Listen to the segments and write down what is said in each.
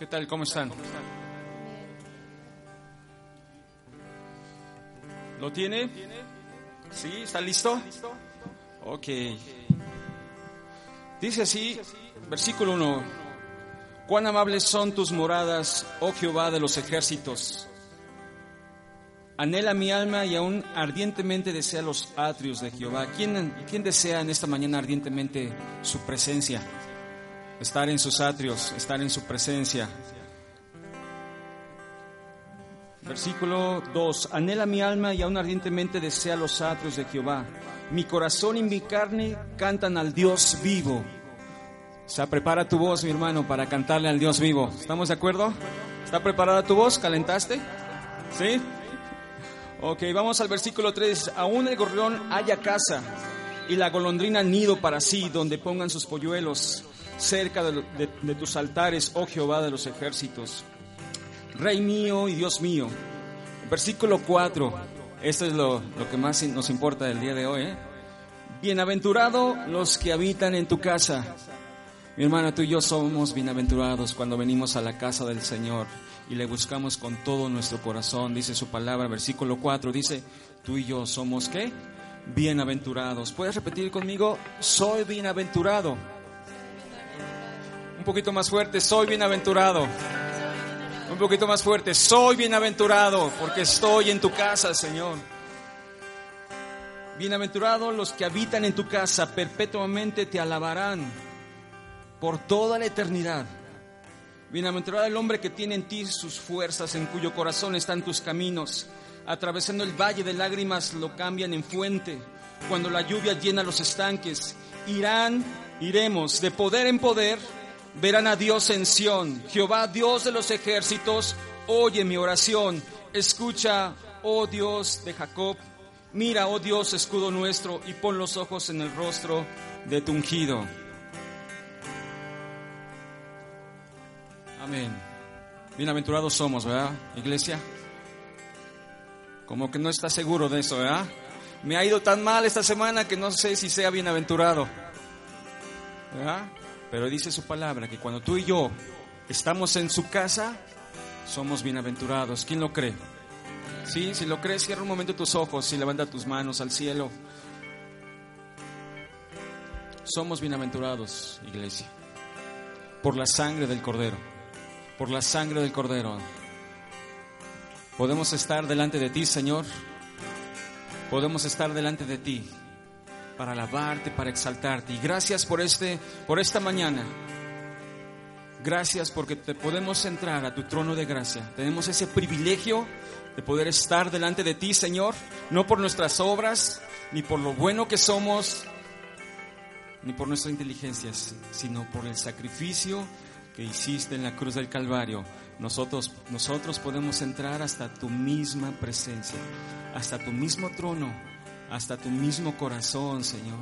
¿Qué tal? ¿Cómo están? ¿Lo tiene? ¿Sí? ¿Está listo? Ok. Dice así, versículo 1. Cuán amables son tus moradas, oh Jehová de los ejércitos. Anhela mi alma y aún ardientemente desea los atrios de Jehová. ¿Quién, ¿Quién desea en esta mañana ardientemente su presencia? Estar en sus atrios, estar en su presencia. Versículo 2. Anhela mi alma y aún ardientemente desea los atrios de Jehová. Mi corazón y mi carne cantan al Dios vivo. O sea, prepara tu voz, mi hermano, para cantarle al Dios vivo. ¿Estamos de acuerdo? ¿Está preparada tu voz? ¿Calentaste? ¿Sí? Ok, vamos al versículo 3. Aún el gorrión haya casa y la golondrina nido para sí, donde pongan sus polluelos cerca de, de, de tus altares, oh Jehová de los ejércitos. Rey mío y Dios mío. Versículo 4. Esto es lo, lo, que más nos importa del día de hoy. ¿eh? Bienaventurado los que habitan en tu casa. Mi hermana, tú y yo somos bienaventurados cuando venimos a la casa del Señor y le buscamos con todo nuestro corazón. Dice su palabra, versículo 4, dice, tú y yo somos qué? Bienaventurados. ¿Puedes repetir conmigo? Soy bienaventurado. Un poquito más fuerte, soy bienaventurado. Un poquito más fuerte, soy bienaventurado porque estoy en tu casa, Señor. Bienaventurados los que habitan en tu casa, perpetuamente te alabarán por toda la eternidad. Bienaventurado el hombre que tiene en ti sus fuerzas, en cuyo corazón están tus caminos. Atravesando el valle de lágrimas lo cambian en fuente. Cuando la lluvia llena los estanques, irán, iremos de poder en poder verán a Dios en Sión. Jehová, Dios de los ejércitos, oye mi oración. Escucha, oh Dios de Jacob. Mira, oh Dios, escudo nuestro, y pon los ojos en el rostro de tu ungido. Amén. Bienaventurados somos, ¿verdad, iglesia? Como que no está seguro de eso, ¿verdad? Me ha ido tan mal esta semana que no sé si sea bienaventurado. ¿Verdad? Pero dice su palabra que cuando tú y yo estamos en su casa, somos bienaventurados. ¿Quién lo cree? Sí, si lo crees, cierra un momento tus ojos y levanta tus manos al cielo. Somos bienaventurados, iglesia, por la sangre del Cordero, por la sangre del Cordero. Podemos estar delante de ti, Señor. Podemos estar delante de ti para alabarte, para exaltarte. Y gracias por este por esta mañana. Gracias porque te podemos entrar a tu trono de gracia. Tenemos ese privilegio de poder estar delante de ti, Señor, no por nuestras obras, ni por lo bueno que somos, ni por nuestras inteligencias, sino por el sacrificio que hiciste en la cruz del Calvario. Nosotros, nosotros podemos entrar hasta tu misma presencia, hasta tu mismo trono, hasta tu mismo corazón, Señor.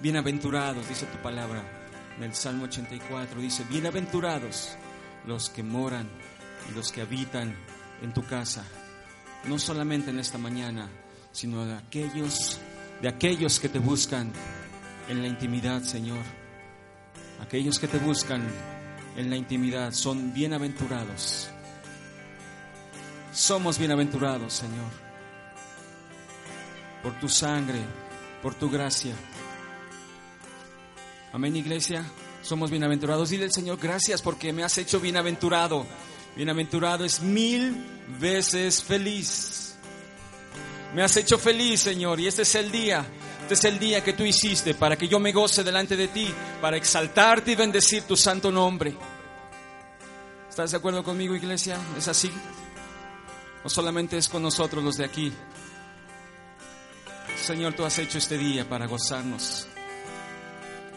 Bienaventurados, dice tu palabra en el Salmo 84, dice, bienaventurados los que moran y los que habitan en tu casa, no solamente en esta mañana, sino de aquellos, de aquellos que te buscan en la intimidad, Señor. Aquellos que te buscan en la intimidad son bienaventurados. Somos bienaventurados, Señor, por tu sangre, por tu gracia. Amén, iglesia. Somos bienaventurados. Dile al Señor, gracias porque me has hecho bienaventurado. Bienaventurado es mil veces feliz. Me has hecho feliz, Señor, y este es el día. Este es el día que tú hiciste para que yo me goce delante de ti, para exaltarte y bendecir tu santo nombre. ¿Estás de acuerdo conmigo, iglesia? ¿Es así? No solamente es con nosotros los de aquí. Señor, tú has hecho este día para gozarnos,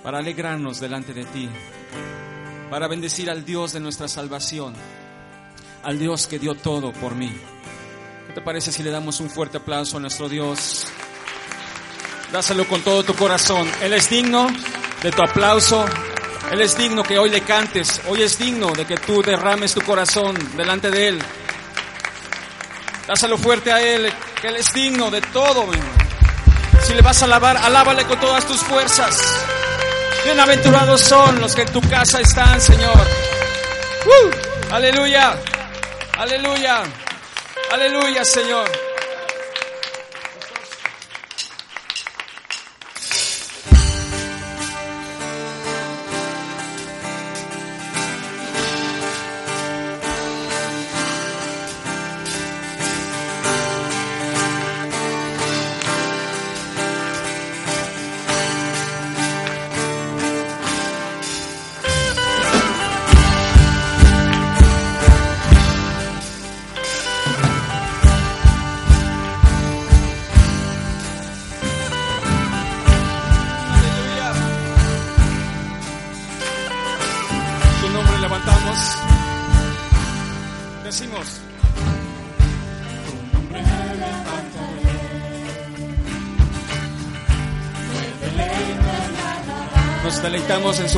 para alegrarnos delante de ti, para bendecir al Dios de nuestra salvación, al Dios que dio todo por mí. ¿Qué te parece si le damos un fuerte aplauso a nuestro Dios? Dáselo con todo tu corazón. Él es digno de tu aplauso. Él es digno que hoy le cantes. Hoy es digno de que tú derrames tu corazón delante de Él. Dáselo fuerte a Él, que Él es digno de todo. Si le vas a alabar, alábale con todas tus fuerzas. Bienaventurados son los que en tu casa están, Señor. Aleluya, aleluya, aleluya, Señor.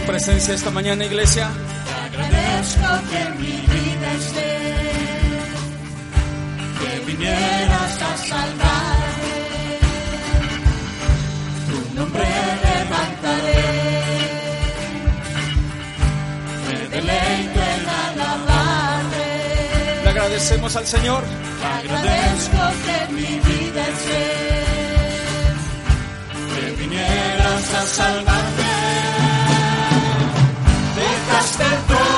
presencia esta mañana, iglesia. Te agradezco que mi vida esté, que vinieras a salvarme. Tu nombre levantaré, me deleito en alabarme. Le agradecemos al Señor. Te agradezco que mi vida esté, que vinieras a salvarme stand for.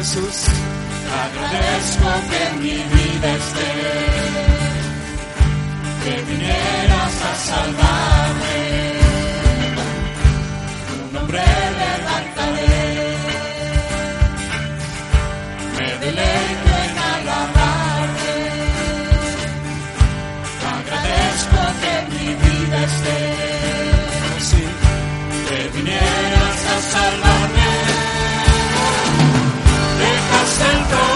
Jesús. Agradezco que mi vida esté, que vinieras a salvarme. Tu nombre le and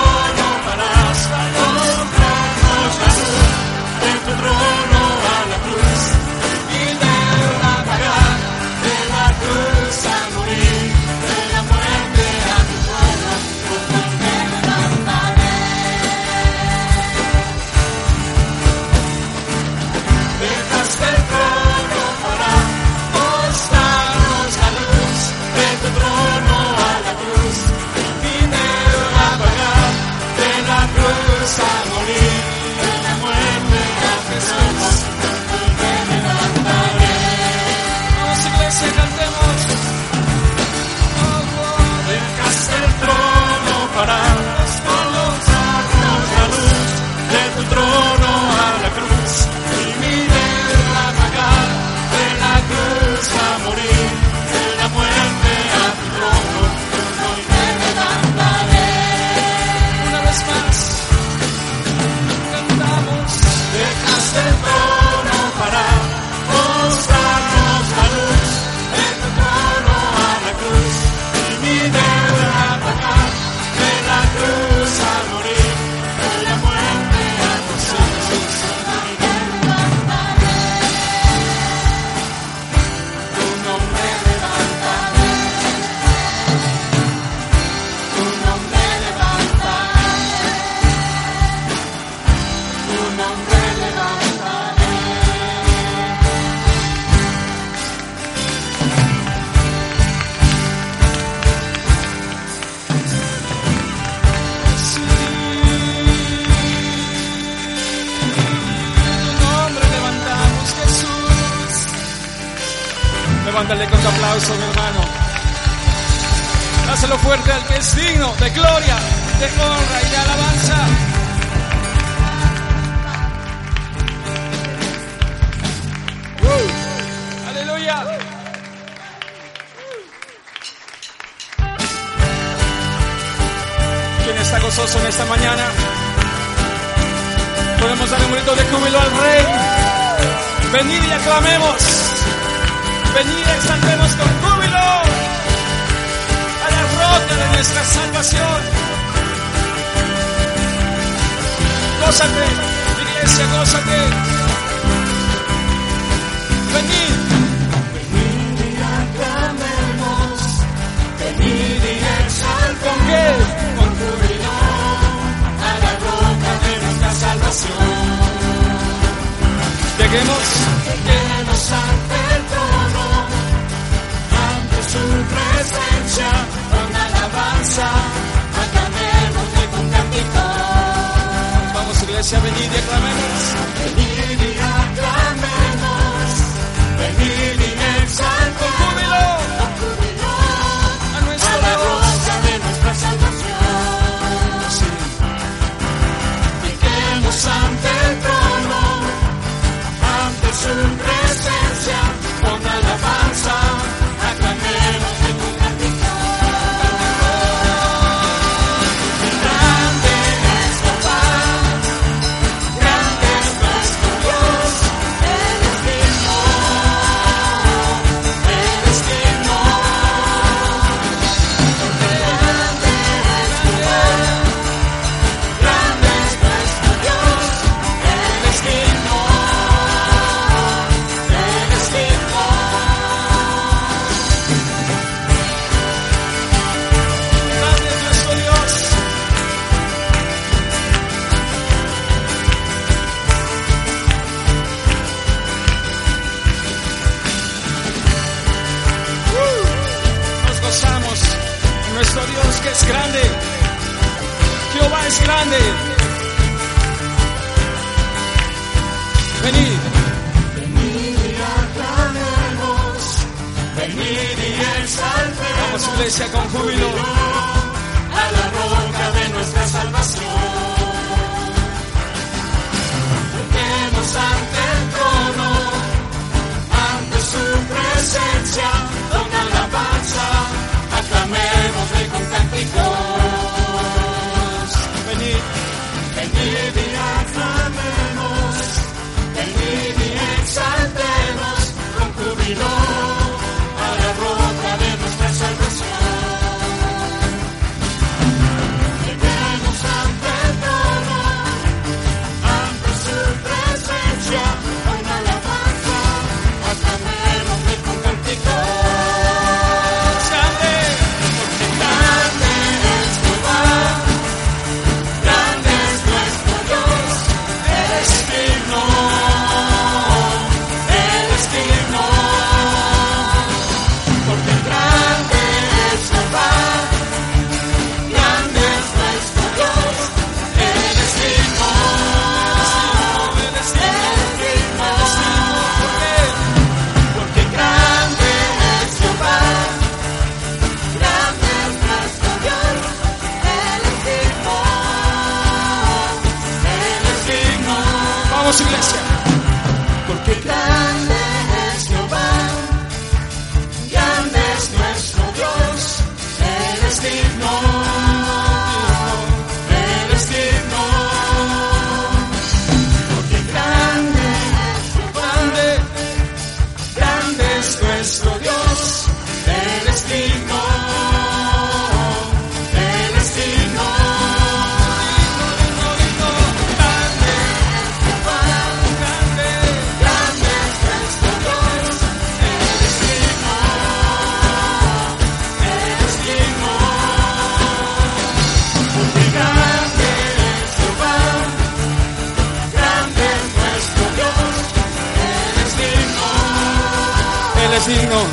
digno.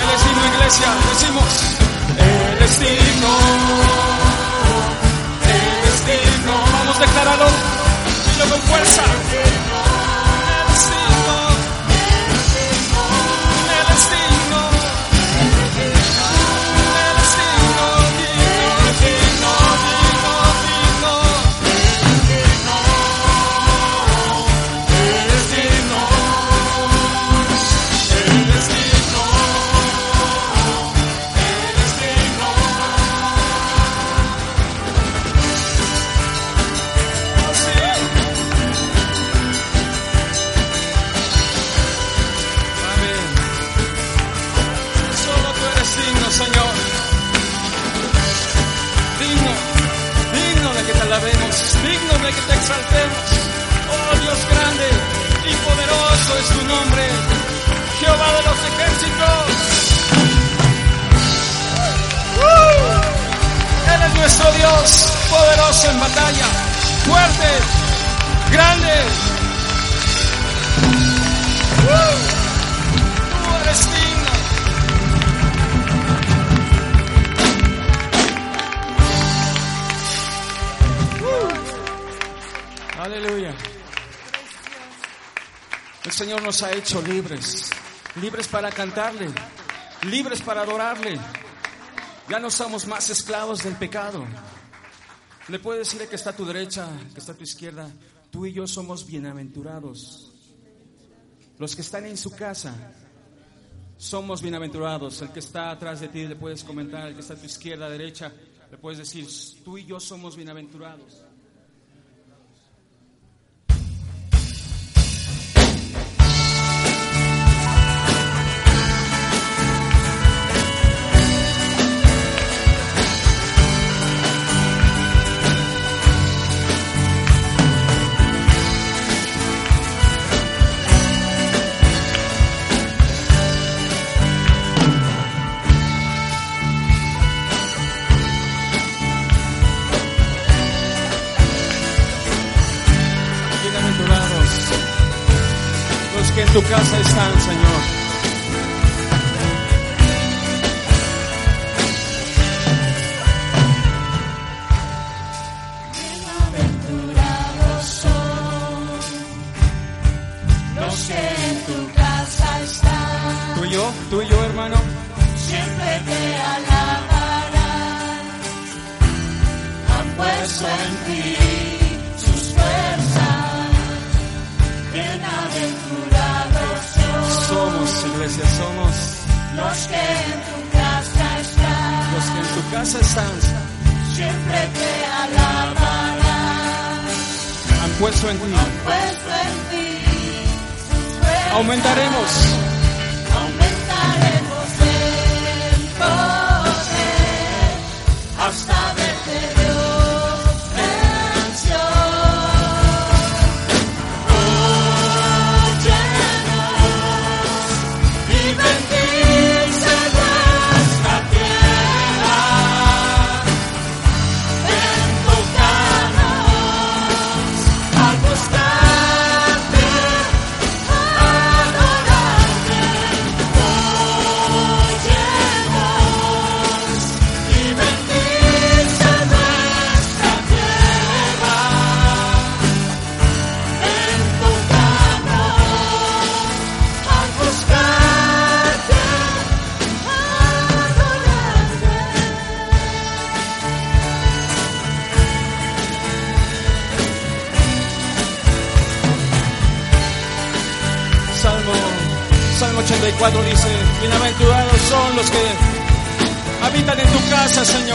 Él es digno, iglesia. Decimos, Él es digno. Él es digno. Vamos, declararlo. Dilo con fuerza. Él es digno. Él es digno. Que te exaltemos. Oh Dios grande y poderoso es tu nombre, Jehová de los ejércitos. ¡Uh! Él es nuestro Dios, poderoso en batalla, fuerte, grande. Aleluya. El Señor nos ha hecho libres, libres para cantarle, libres para adorarle. Ya no somos más esclavos del pecado. Le puede decir que está a tu derecha, que está a tu izquierda. Tú y yo somos bienaventurados. Los que están en su casa somos bienaventurados. El que está atrás de ti le puedes comentar, el que está a tu izquierda, derecha, le puedes decir, tú y yo somos. Bienaventurados tu casa están, Señor. Los que habitan en tu casa, Señor.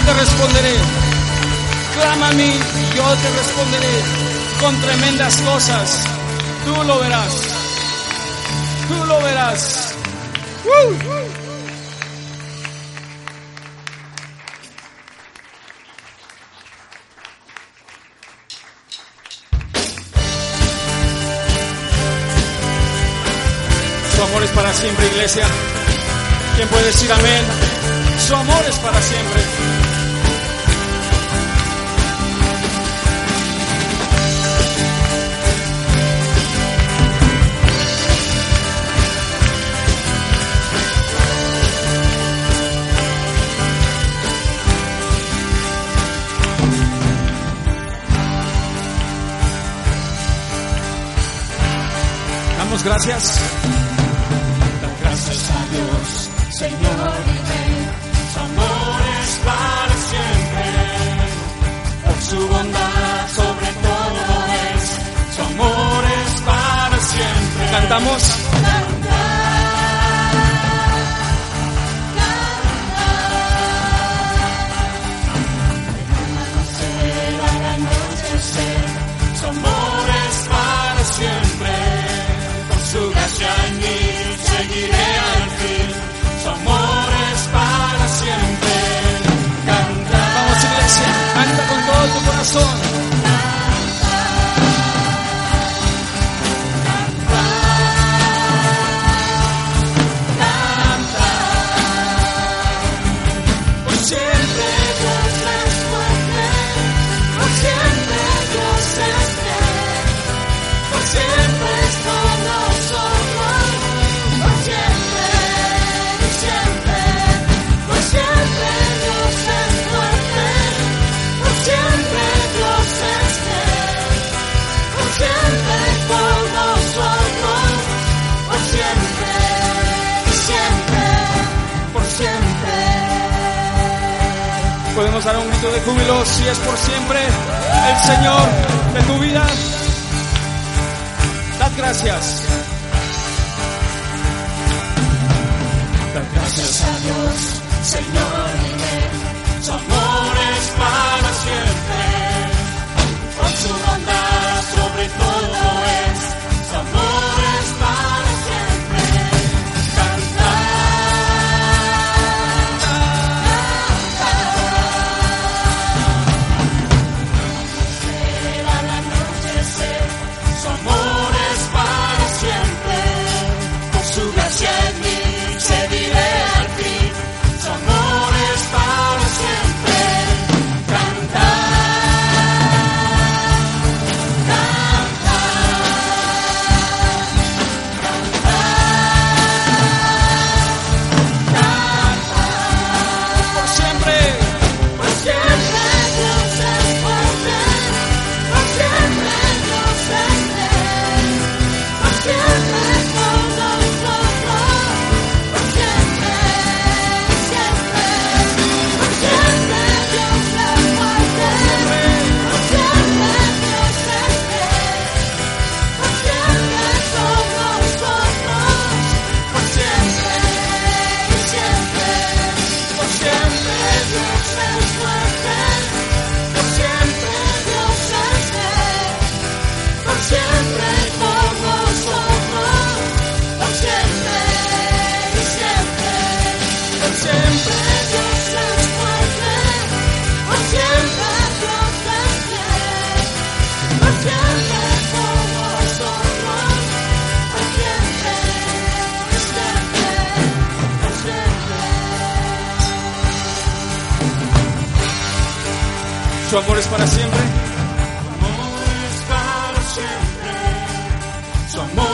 te responderé. Clama a mí, yo te responderé con tremendas cosas. Tú lo verás. Tú lo verás. Su amor es para siempre, iglesia. ¿Quién puede decir amén? Su amor es para siempre. gracias. Gracias a Dios, Señor y Rey, su amor es para siempre. Por su bondad sobre todo es, su amor es para siempre. Cantamos. So. de júbilo si es por siempre el Señor de tu vida. Dad gracias. Dad gracias a Dios, Señor. Su amor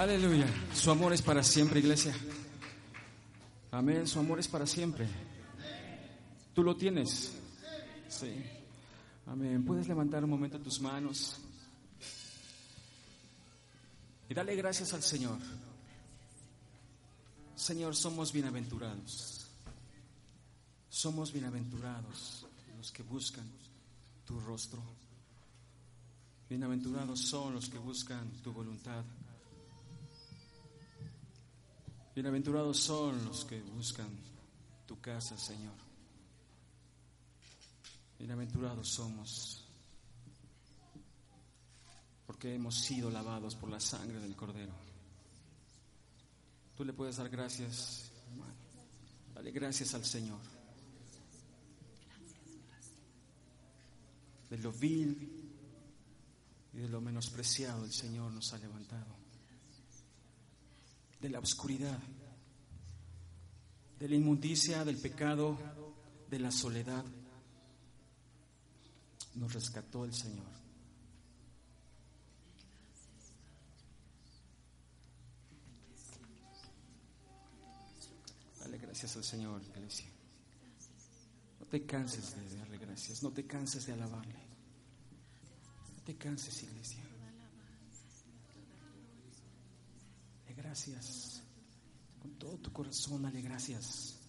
Aleluya. Su amor es para siempre, iglesia. Amén. Su amor es para siempre. Tú lo tienes. Sí. Amén. Puedes levantar un momento tus manos y dale gracias al Señor. Señor, somos bienaventurados. Somos bienaventurados los que buscan tu rostro. Bienaventurados son los que buscan tu voluntad. Bienaventurados son los que buscan tu casa, Señor. Bienaventurados somos porque hemos sido lavados por la sangre del Cordero. Tú le puedes dar gracias, hermano. Dale gracias al Señor. De lo vil y de lo menospreciado el Señor nos ha levantado. De la oscuridad, de la inmundicia, del pecado, de la soledad, nos rescató el Señor. Dale gracias al Señor, iglesia. No te canses de darle gracias, no te canses de alabarle. No te canses, iglesia. Dale gracias. Con todo tu corazón, dale gracias.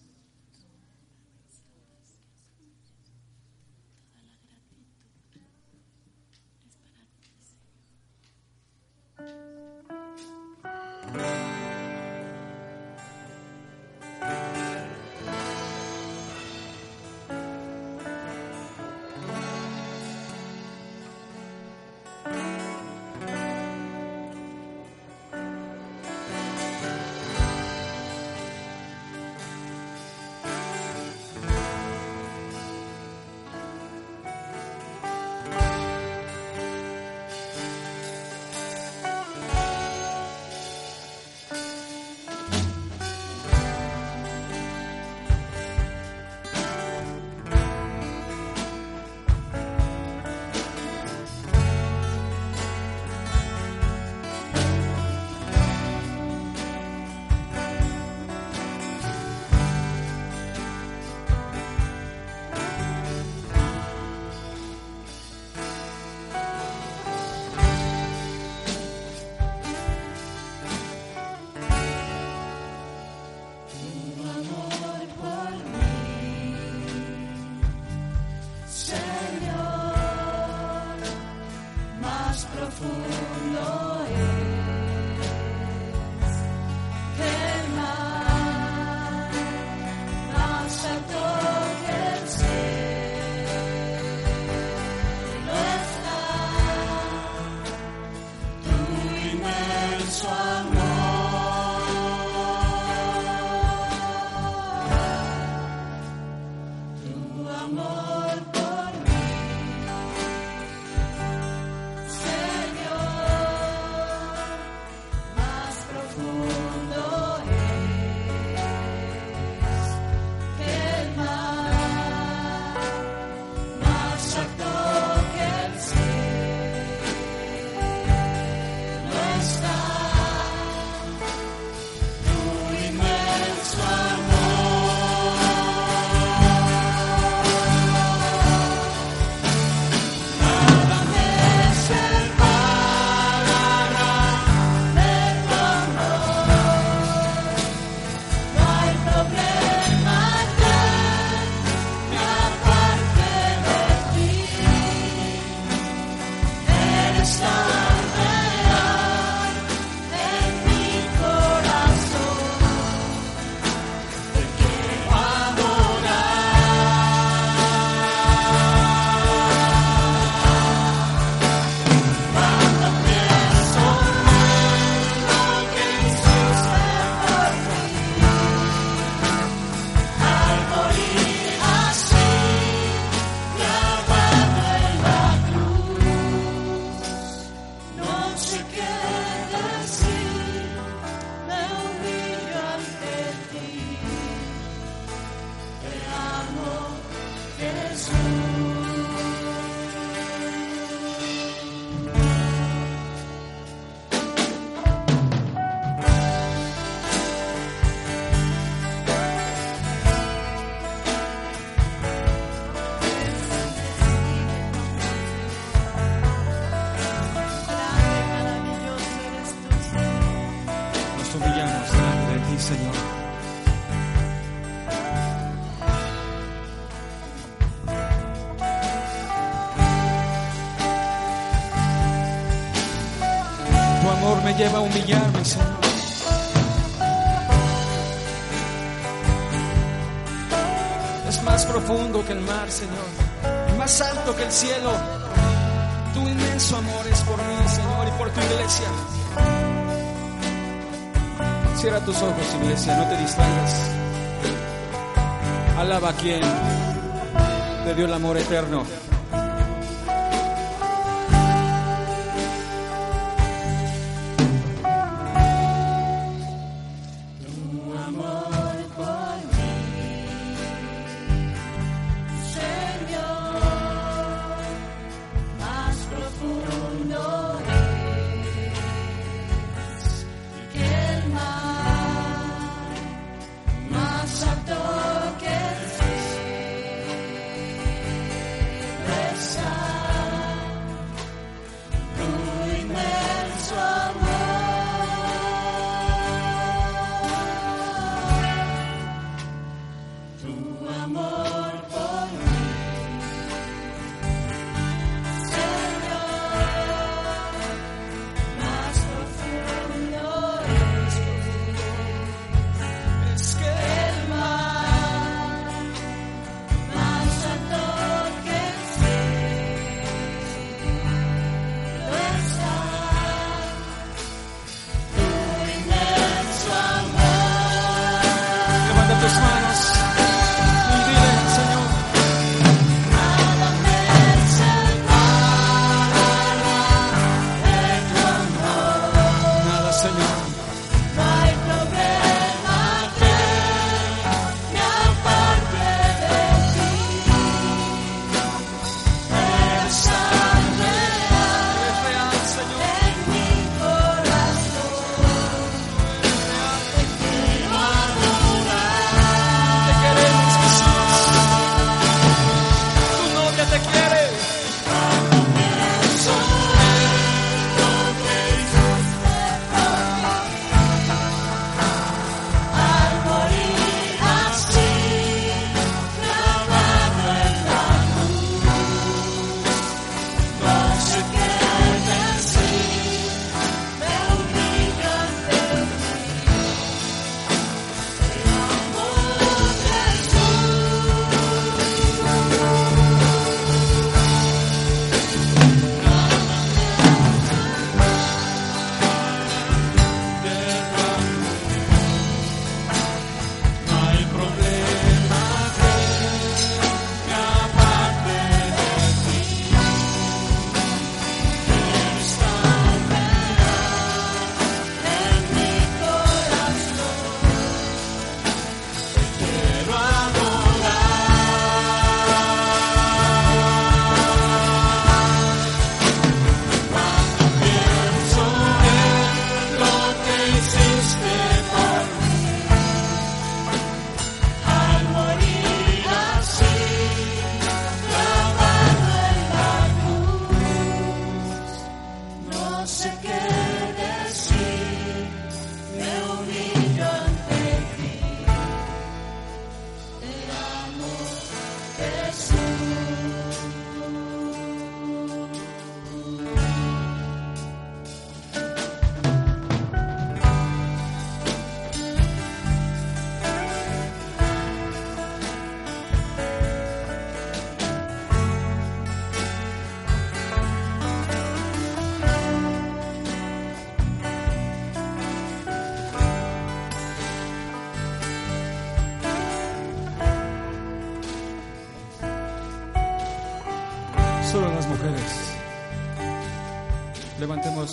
lleva a humillarme, Señor. Es más profundo que el mar, Señor, más alto que el cielo. Tu inmenso amor es por mí, Señor, y por tu iglesia. Cierra tus ojos, iglesia, no te distraigas. Alaba a quien te dio el amor eterno. Senhor.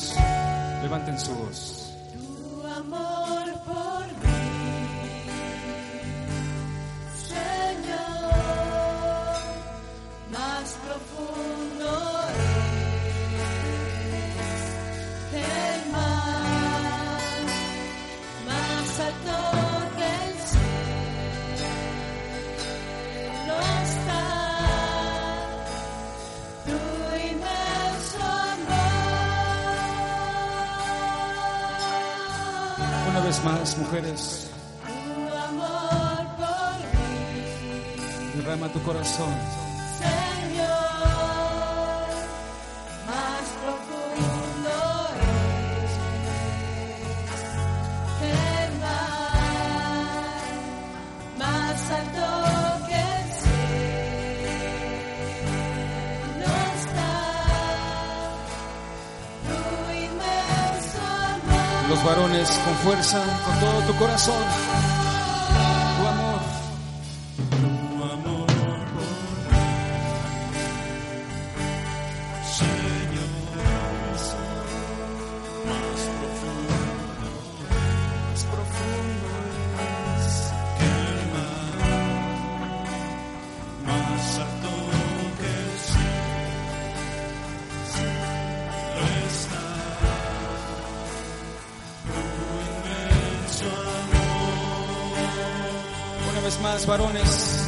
us. más, mujeres. Derrama tu corazón. con fuerza, con todo tu corazón. varones.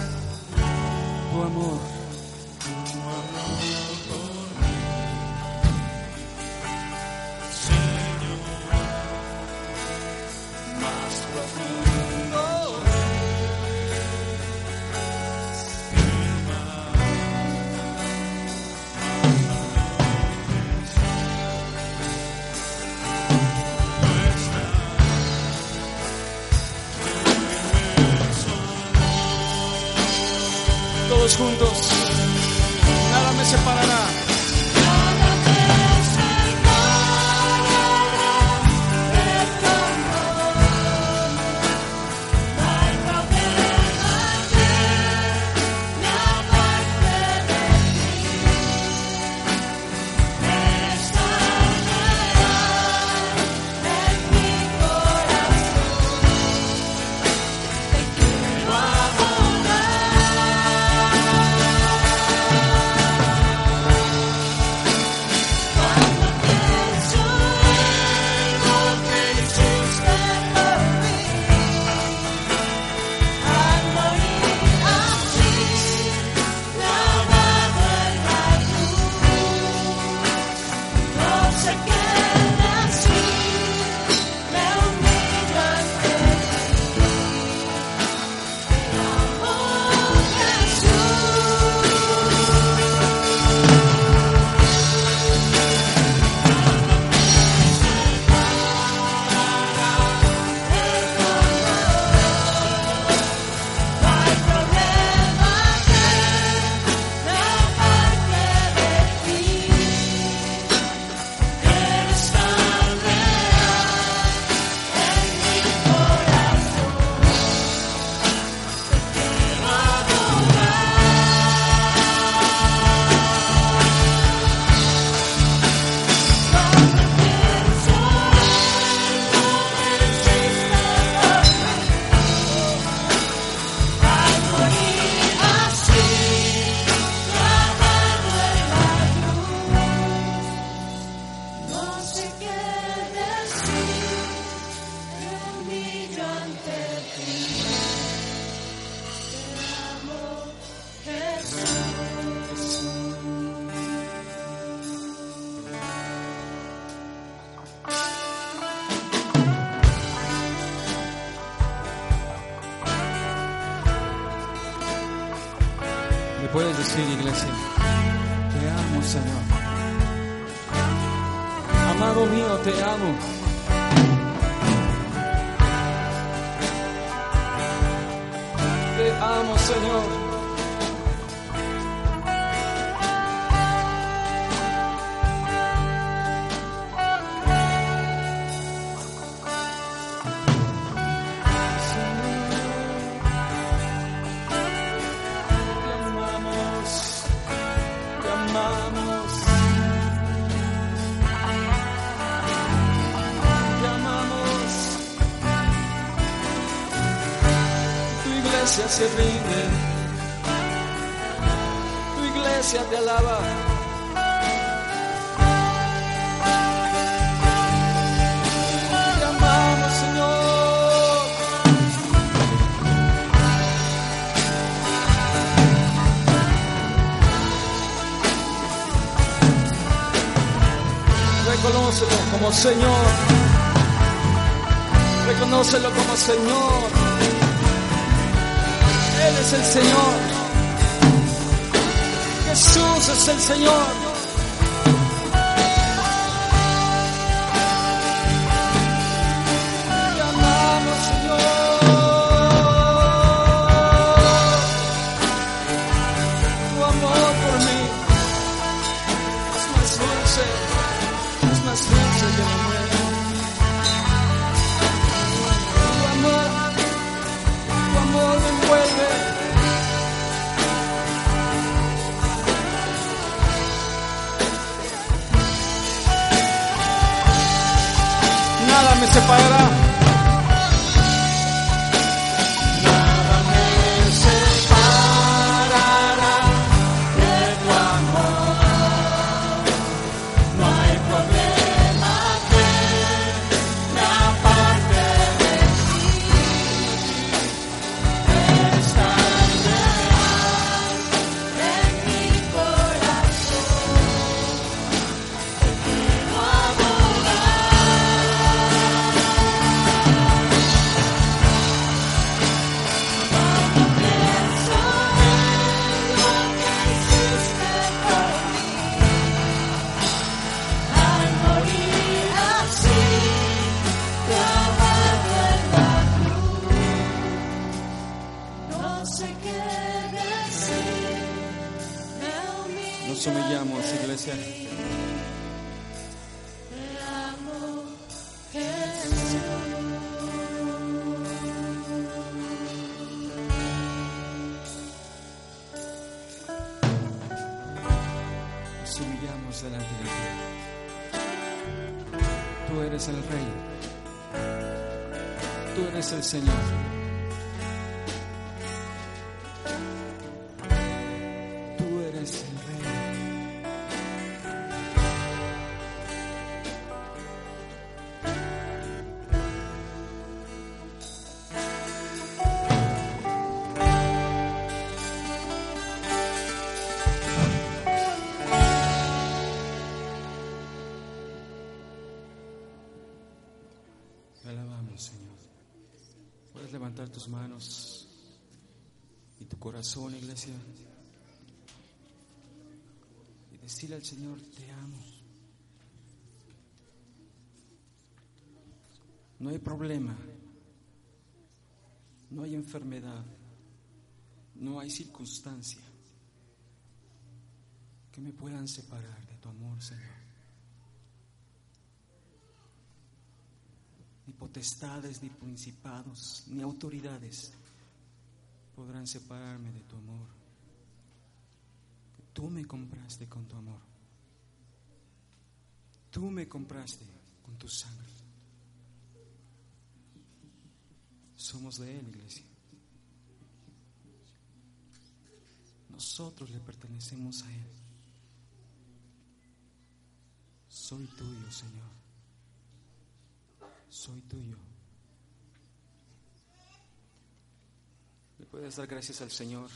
iglesia se rinde, tu iglesia te alaba. Te Señor. Reconócelo como Señor. Reconócelo como Señor. Él es el Señor. Jesús es el Señor. Levantar tus manos y tu corazón, iglesia, y decirle al Señor, te amo. No hay problema, no hay enfermedad, no hay circunstancia que me puedan separar de tu amor, Señor. Potestades, ni principados, ni autoridades podrán separarme de tu amor. Tú me compraste con tu amor. Tú me compraste con tu sangre. Somos de Él, iglesia. Nosotros le pertenecemos a Él. Soy tuyo, Señor soy tuyo. Le puedes dar gracias al Señor.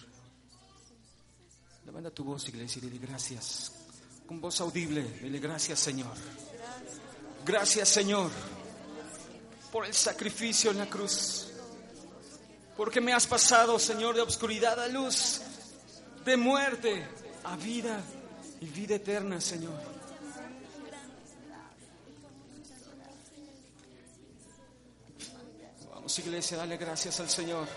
Levanta tu voz, iglesia, y dile gracias. Con voz audible, dile gracias, Señor. Gracias, Señor, por el sacrificio en la cruz. Porque me has pasado, Señor, de obscuridad a luz, de muerte a vida y vida eterna, Señor. Vamos, iglesia, dale gracias al Señor.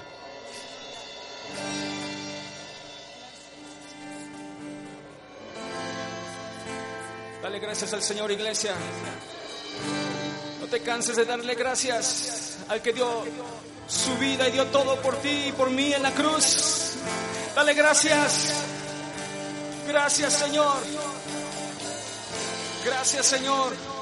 Dale gracias al Señor, iglesia. No te canses de darle gracias al que dio su vida y dio todo por ti y por mí en la cruz. Dale gracias. Gracias, Señor. Gracias, Señor.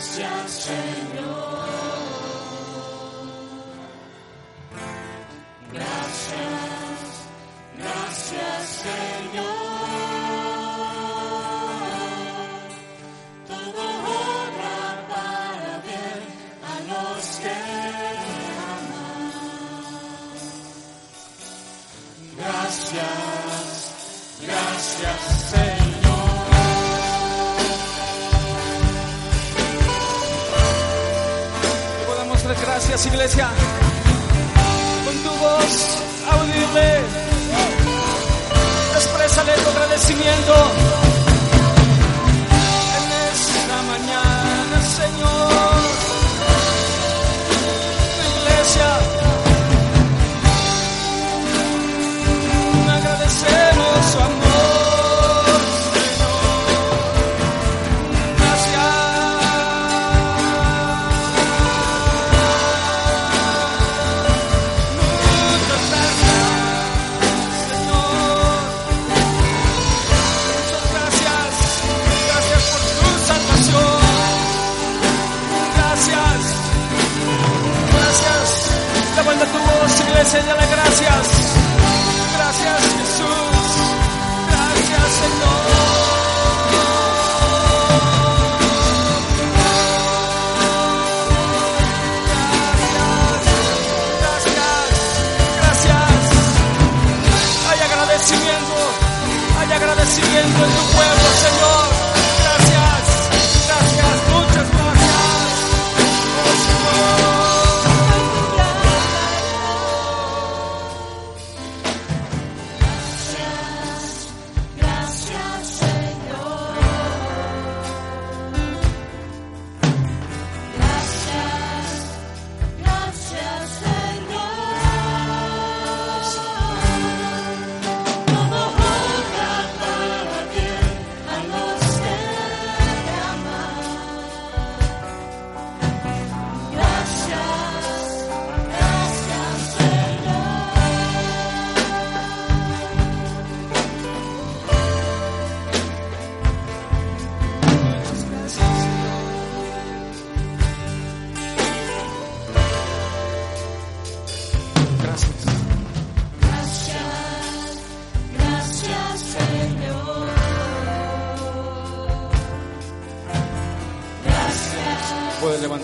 Gracias, Señor.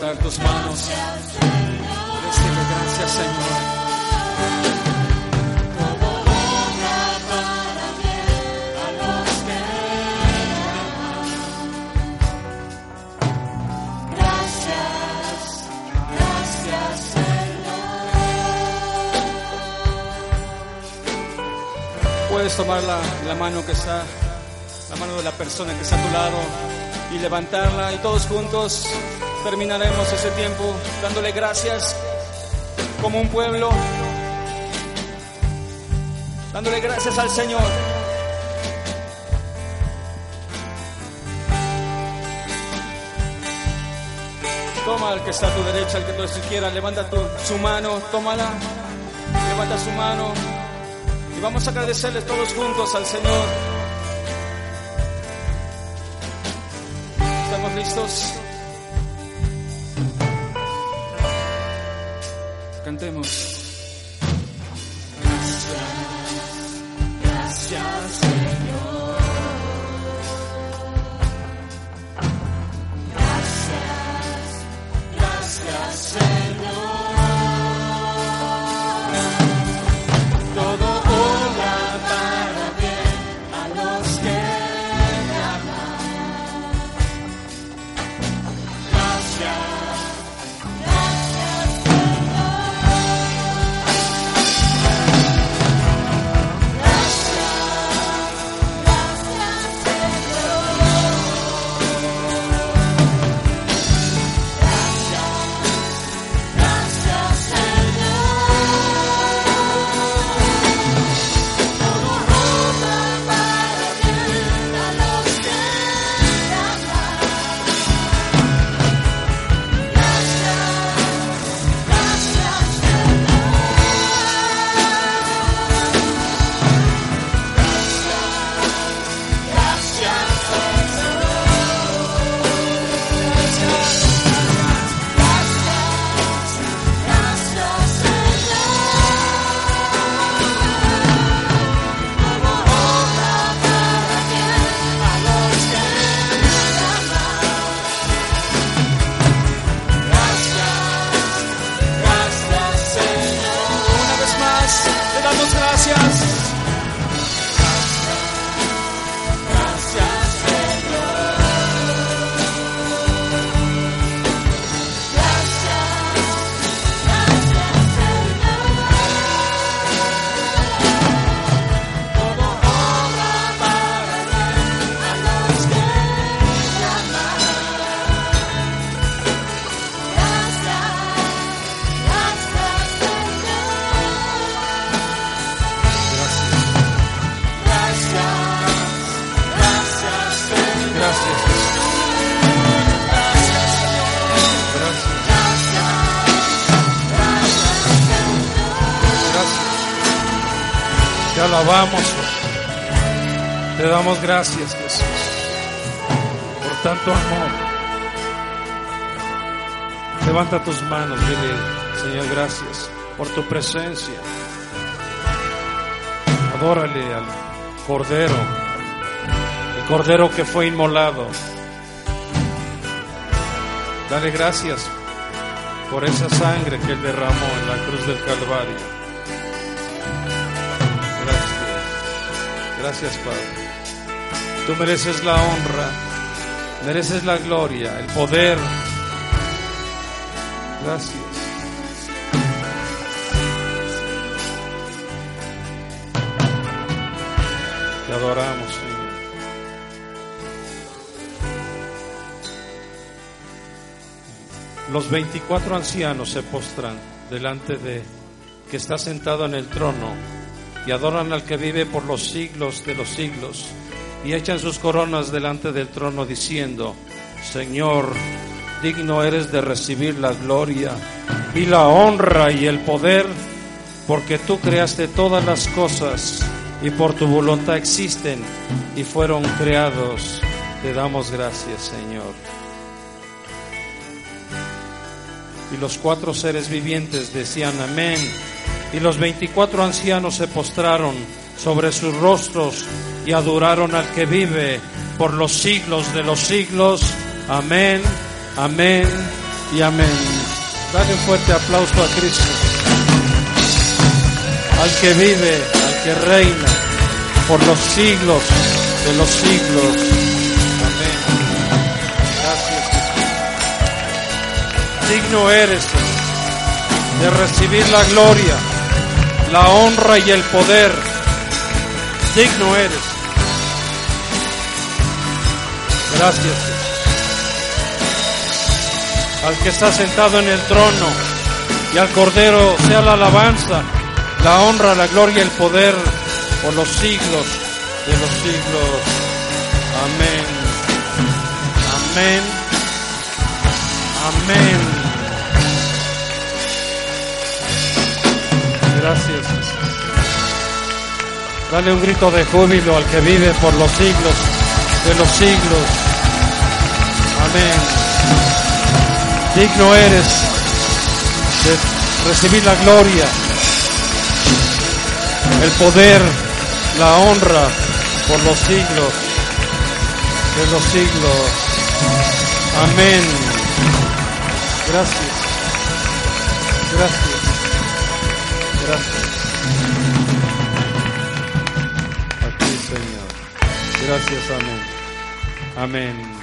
Levantar tus manos. Decirle gracias Señor. Puedes tomar la, la mano que está, la mano de la persona que está a tu lado y levantarla y todos juntos terminaremos ese tiempo dándole gracias como un pueblo, dándole gracias al Señor. Toma al que está a tu derecha, al que tú quieras, levanta tu, su mano, tómala, levanta su mano. Y vamos a agradecerles todos juntos al Señor. ¿Estamos listos? Cantemos. Damos gracias, Jesús, por tanto amor. Levanta tus manos, dile, Señor, gracias por tu presencia. Adórale al Cordero, el Cordero que fue inmolado. Dale gracias por esa sangre que Él derramó en la cruz del Calvario. Gracias, gracias Padre. Tú mereces la honra, mereces la gloria, el poder. Gracias. Te adoramos, Señor. Los 24 ancianos se postran delante de que está sentado en el trono y adoran al que vive por los siglos de los siglos y echan sus coronas delante del trono diciendo, Señor, digno eres de recibir la gloria y la honra y el poder, porque tú creaste todas las cosas y por tu voluntad existen y fueron creados. Te damos gracias, Señor. Y los cuatro seres vivientes decían amén. Y los veinticuatro ancianos se postraron sobre sus rostros y adoraron al que vive por los siglos de los siglos. Amén, amén y amén. Dale un fuerte aplauso a Cristo. Al que vive, al que reina por los siglos de los siglos. Amén. Gracias. Digno eres de recibir la gloria, la honra y el poder. Digno eres. Gracias. Al que está sentado en el trono y al Cordero sea la alabanza, la honra, la gloria y el poder por los siglos de los siglos. Amén. Amén. Amén. Gracias. Dale un grito de júbilo al que vive por los siglos de los siglos. Amén. Digno eres de recibir la gloria, el poder, la honra por los siglos de los siglos. Amén. Gracias. Gracias. Gracias. Gracias, amén. Amén.